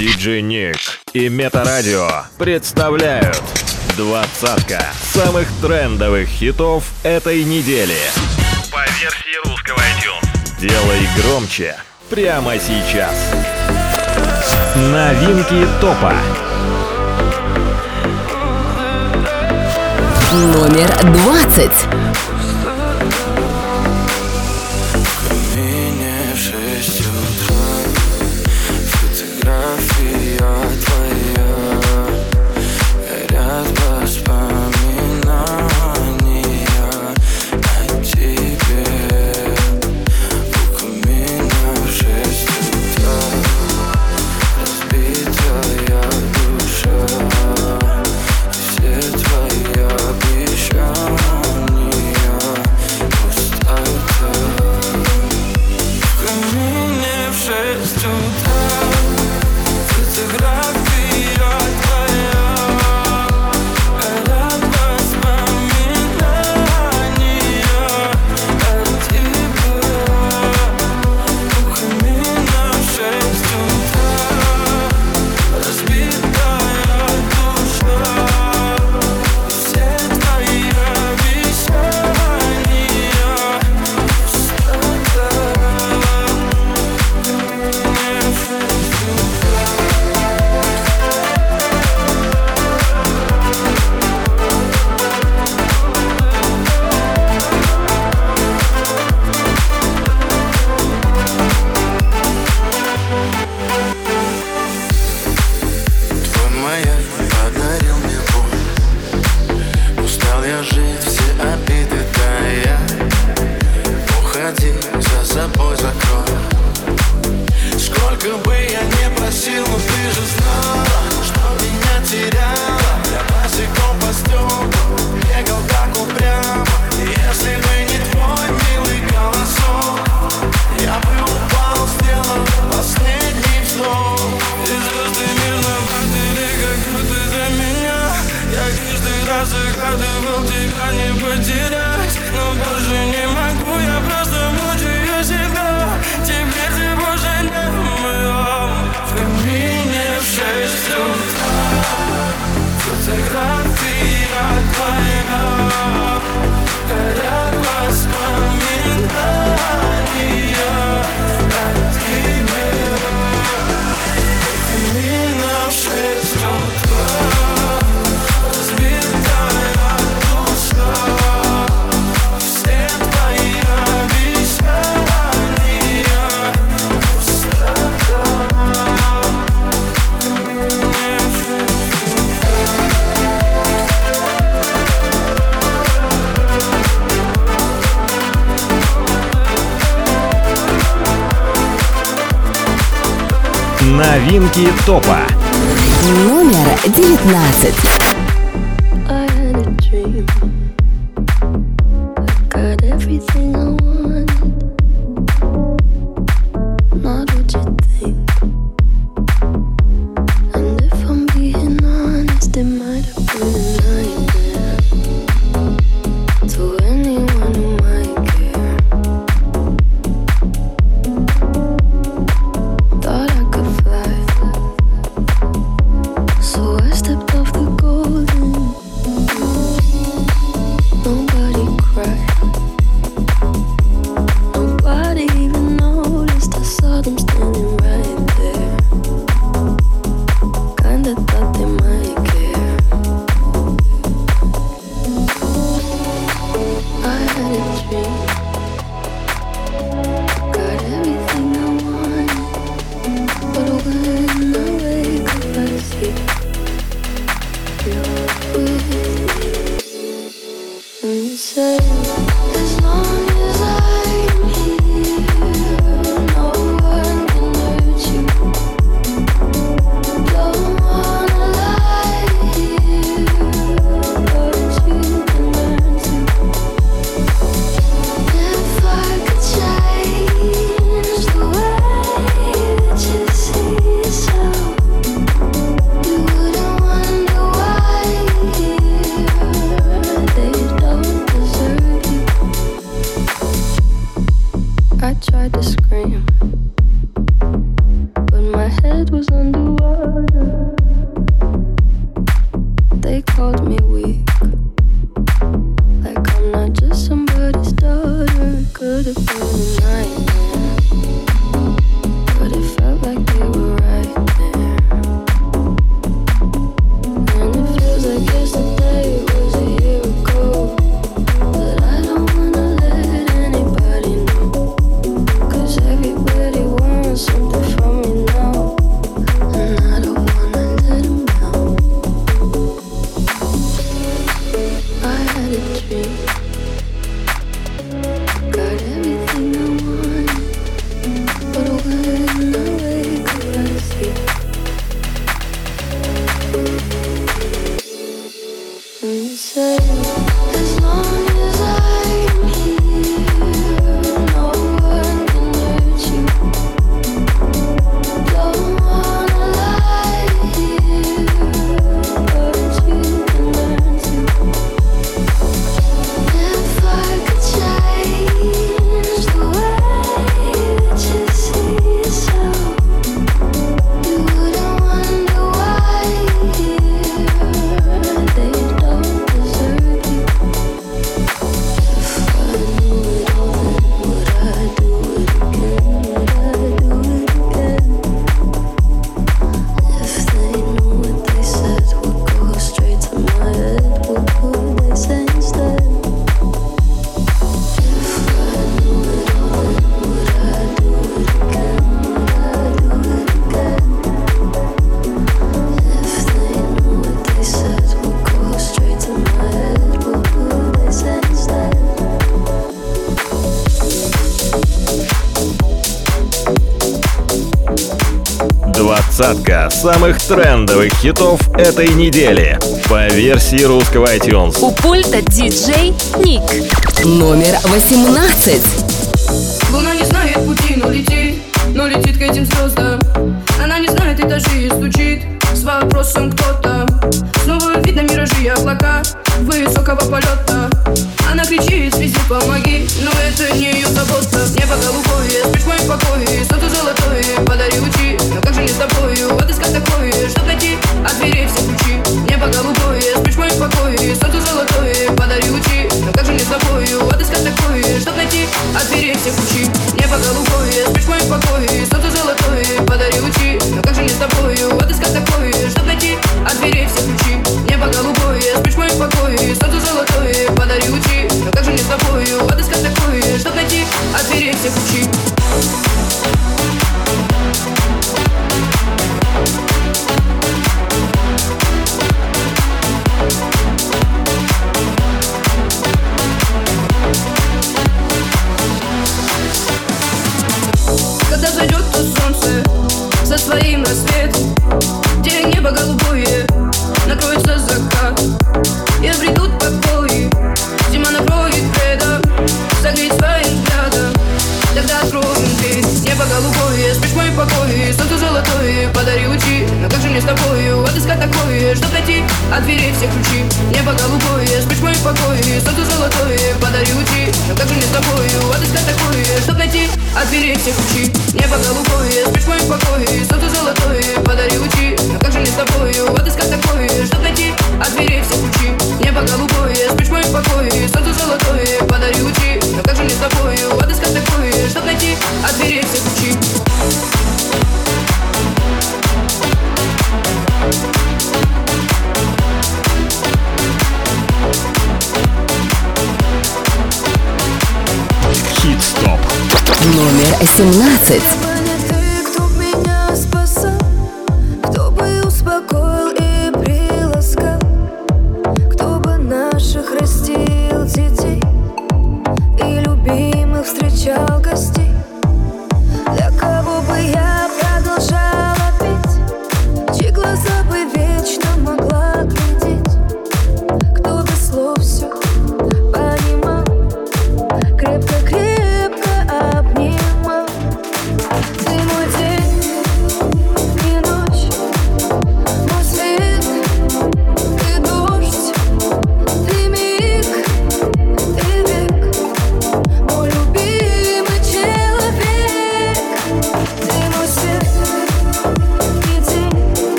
Диджей Ник и Метарадио представляют двадцатка самых трендовых хитов этой недели. По версии русского iTunes. Делай громче прямо сейчас. Новинки топа. Номер двадцать. новинки топа. самых трендовых хитов этой недели по версии русского iTunes. У пульта диджей Ник. Номер 18. Луна не знает пути, но летит, но летит к этим звездам. Она не знает этажи и стучит с вопросом кто там. Снова видно миражи и облака высокого полета. Скорее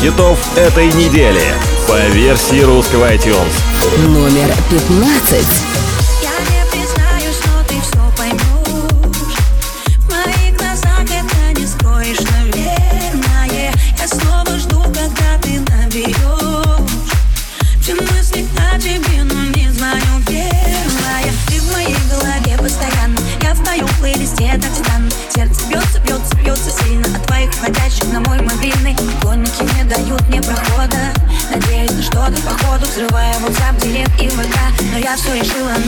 хитов этой недели по версии русского iTunes. Номер 15. absolutely you.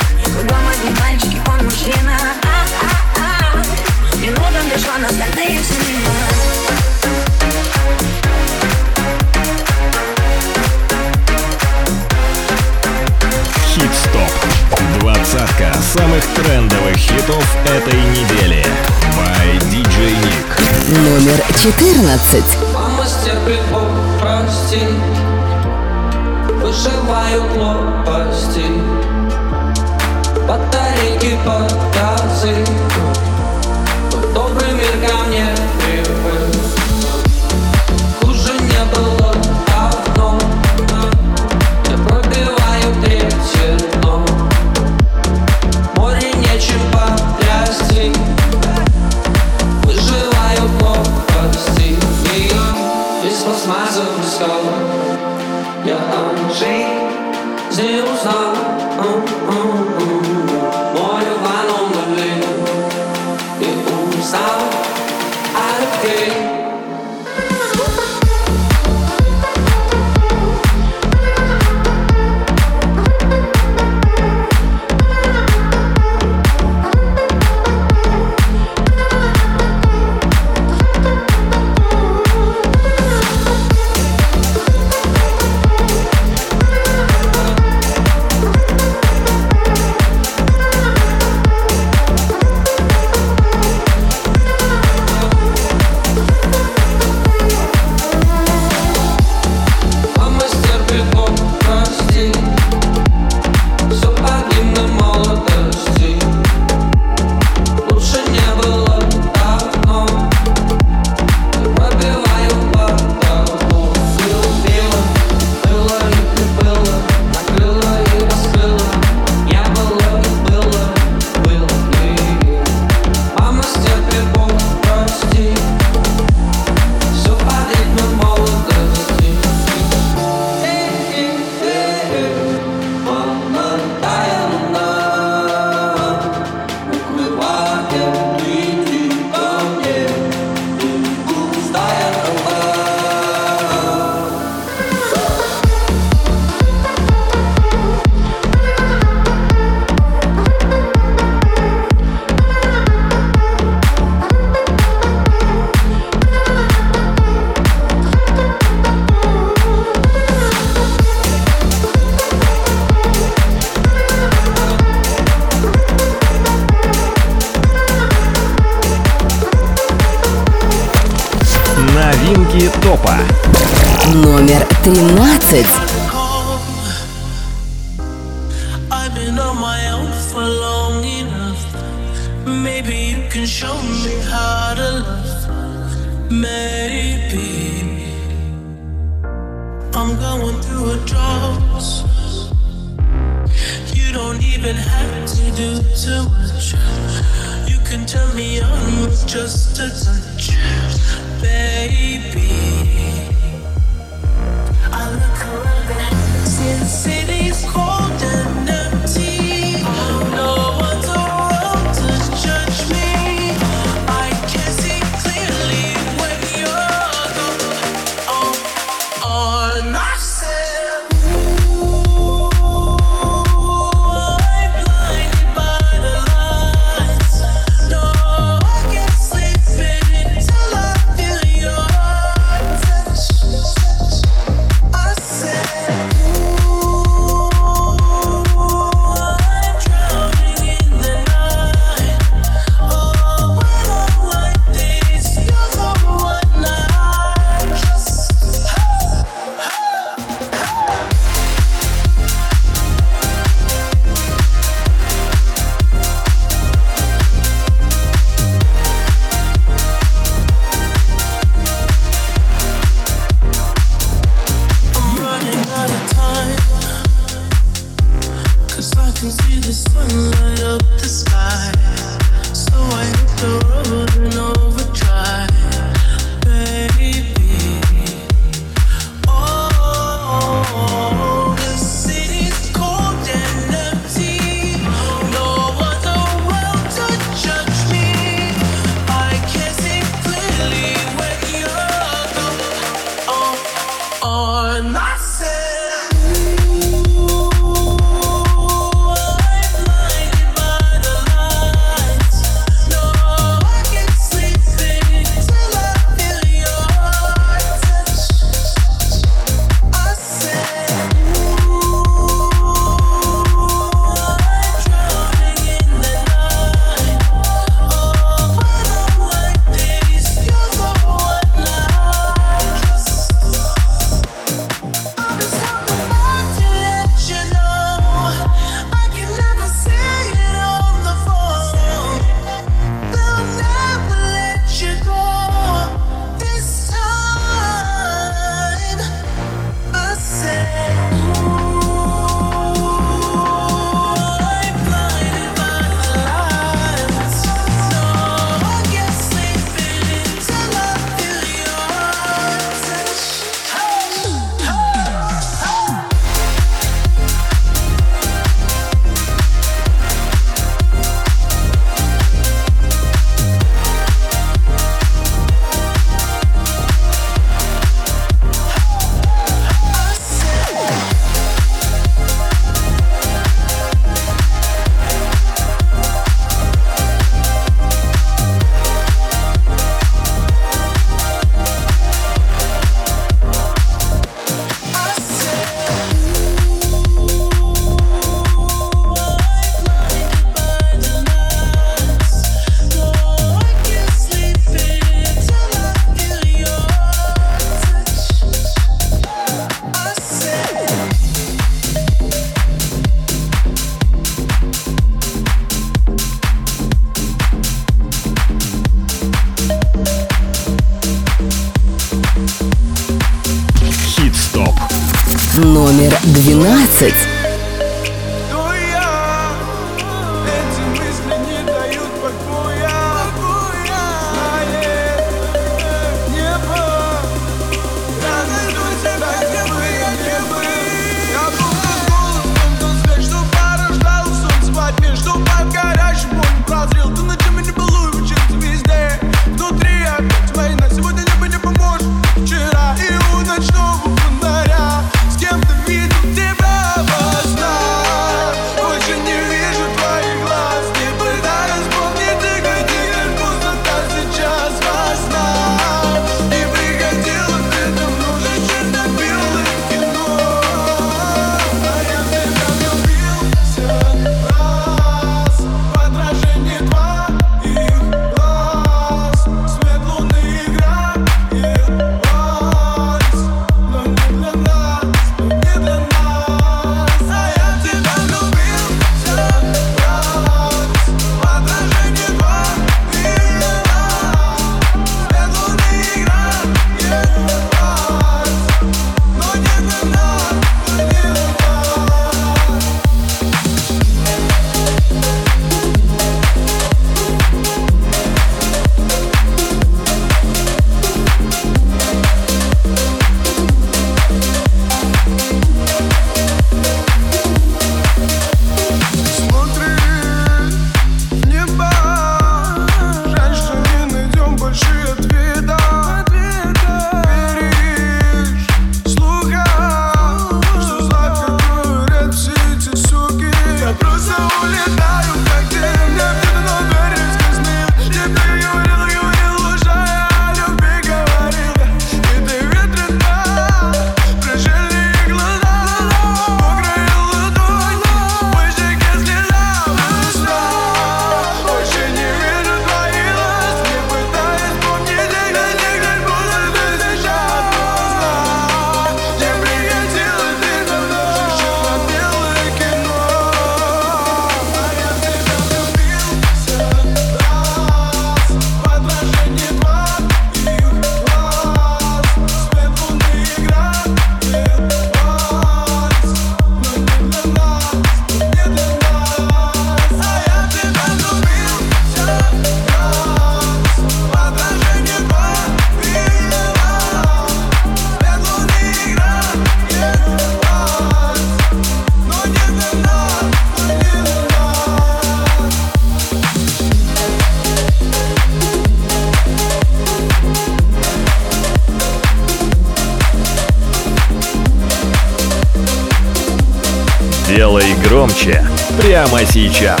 прямо сейчас.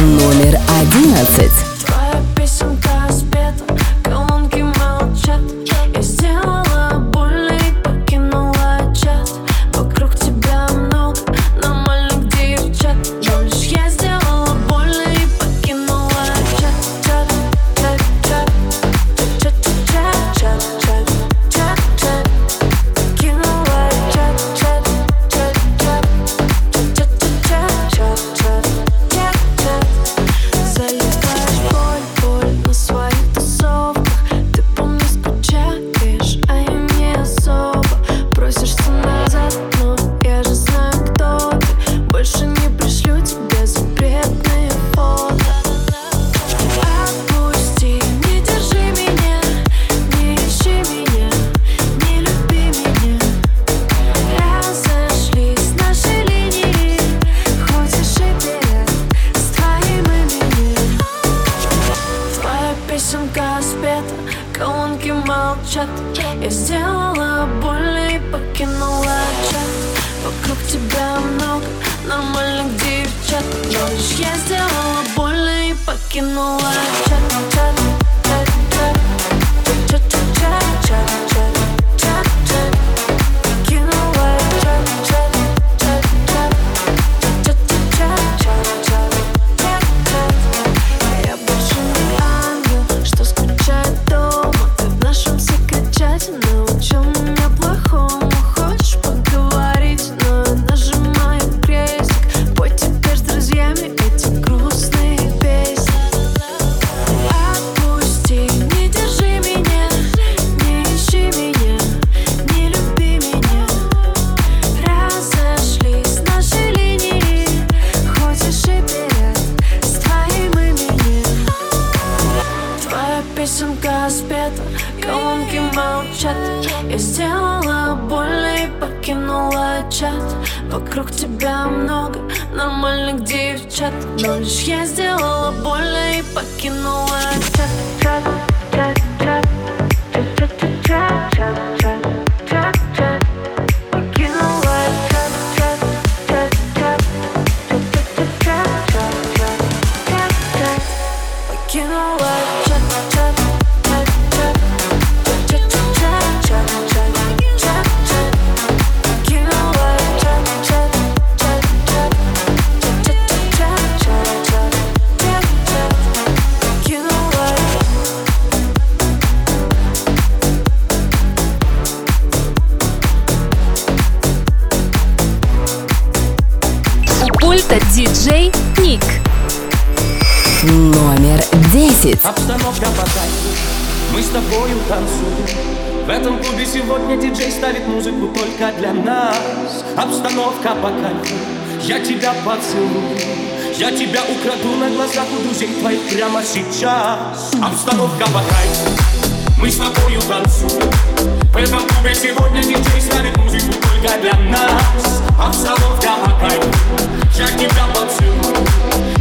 Номер одиннадцать. Хит. Обстановка потает, мы с тобою танцуем. В этом клубе сегодня диджей ставит музыку только для нас. Обстановка по кайфу, я тебя поцелую. Я тебя украду на глазах у друзей твоих прямо сейчас. Обстановка по кайфу мы с тобою танцуем. В этом клубе сегодня диджей ставит музыку только для нас. А в Обстановка на кайфу Я тебя поцелую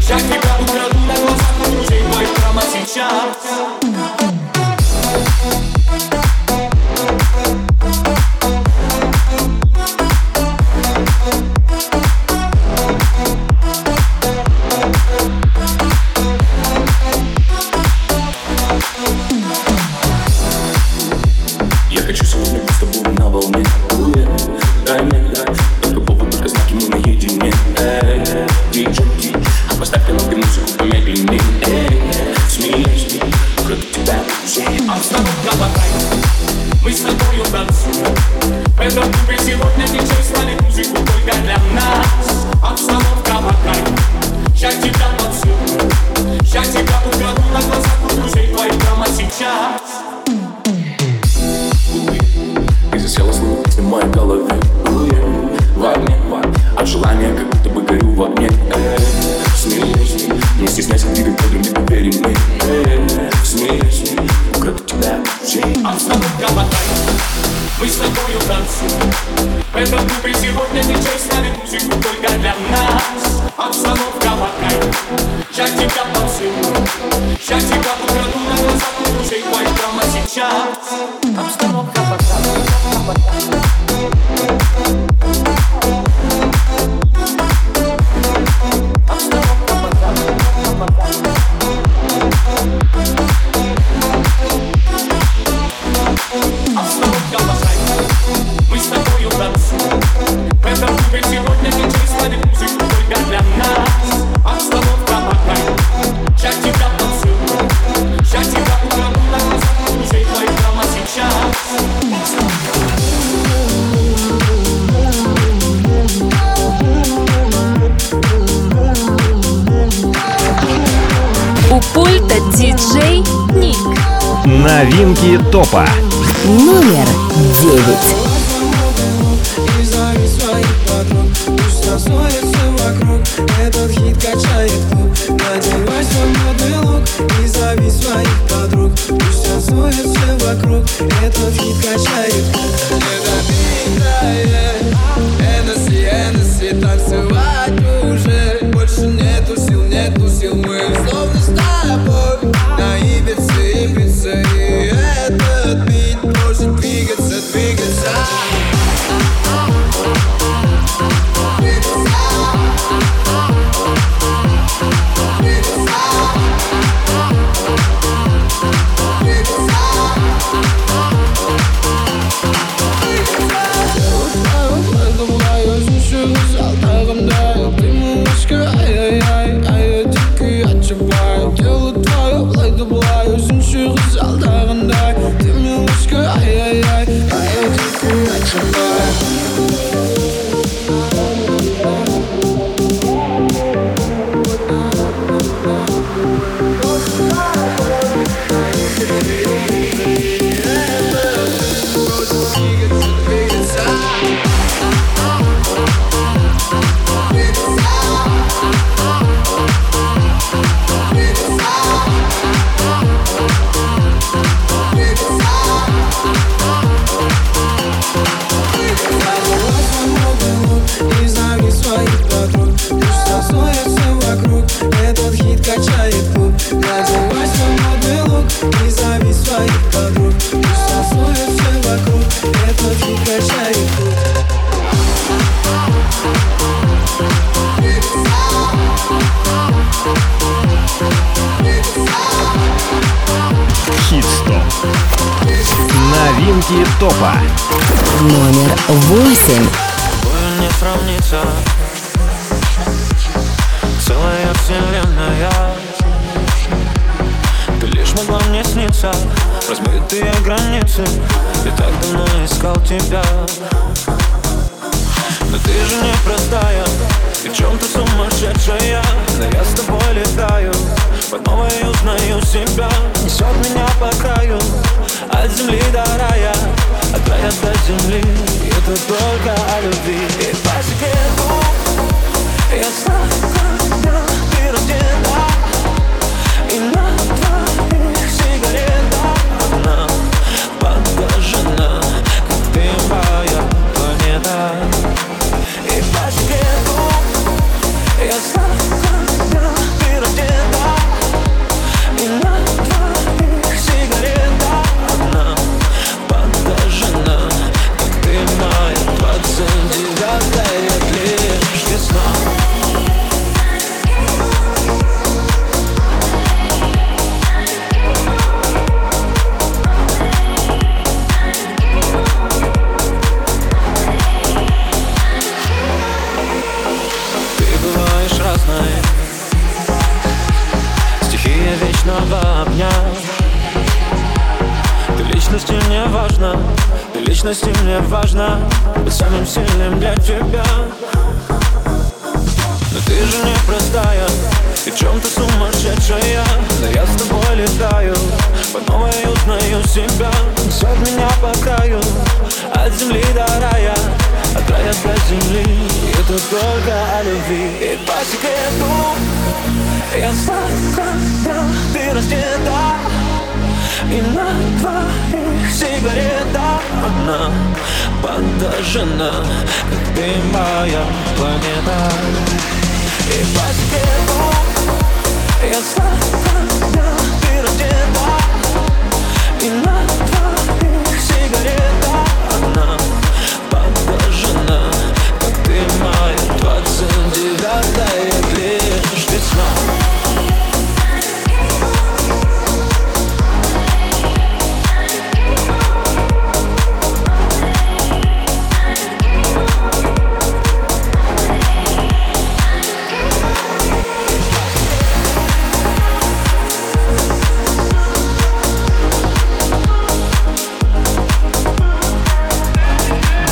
Я тебя украду на глазах у друзей моих прямо сейчас. Топа.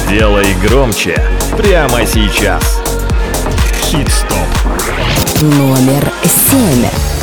Делай громче прямо сейчас. Хит-стоп. Номер семь.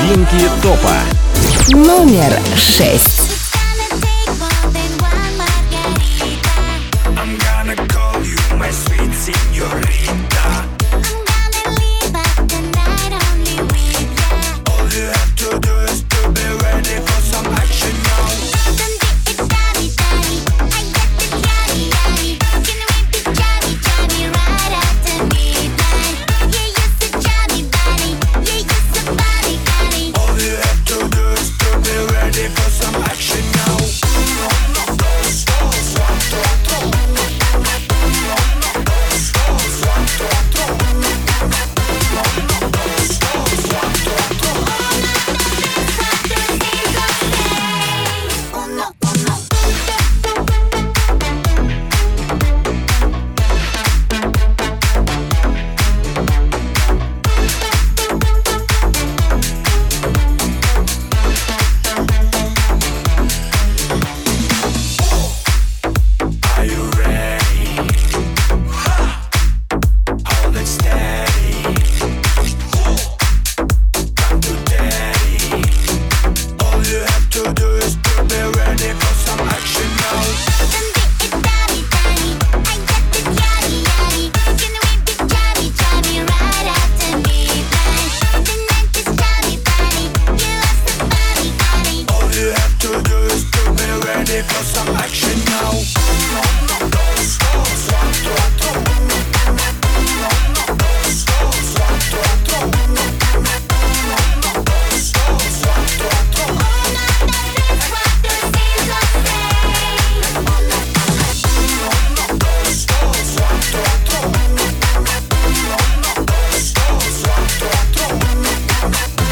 Новинки топа. Номер шесть.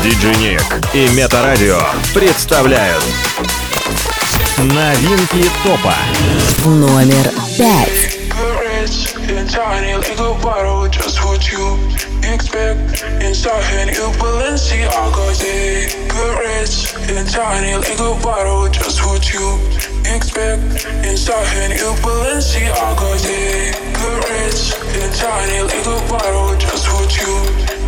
Диджей Ник и Метарадио представляют Новинки топа. Номер пять. Like a bottle, just what you expect. Inside you Balenciaga, yeah. Good rich like a bottle, just what you expect. Inside you Balenciaga, yeah. Good rich like a bottle, just what you expect.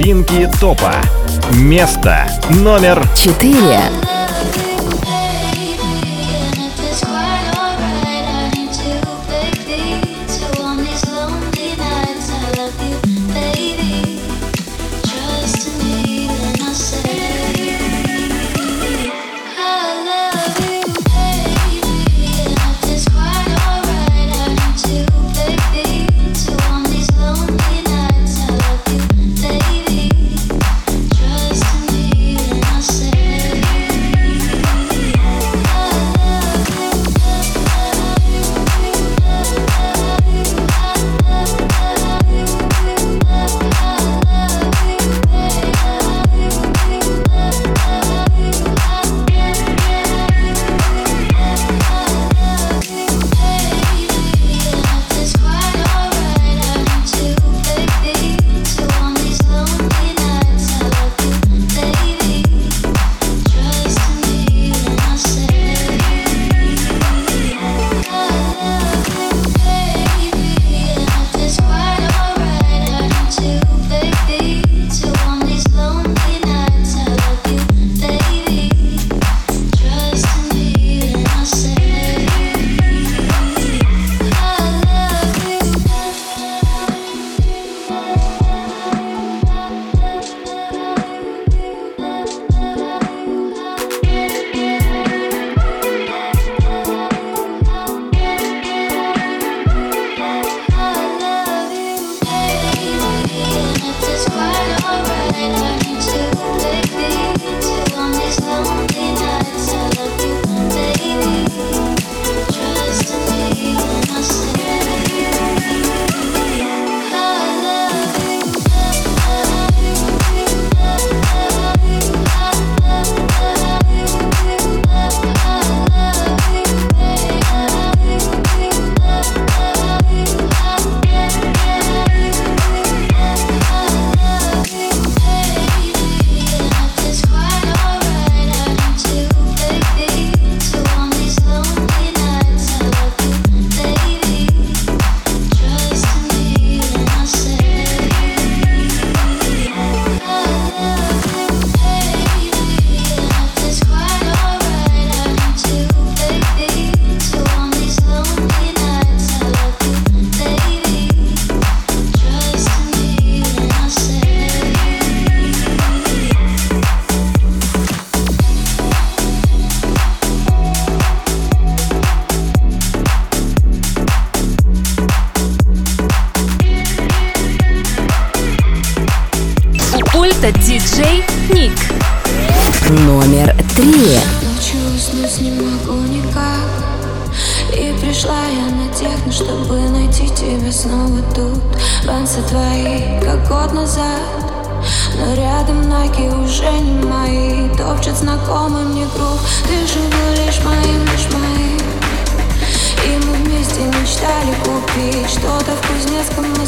Новинки топа. Место номер четыре. Что-то в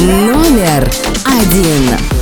Номер один.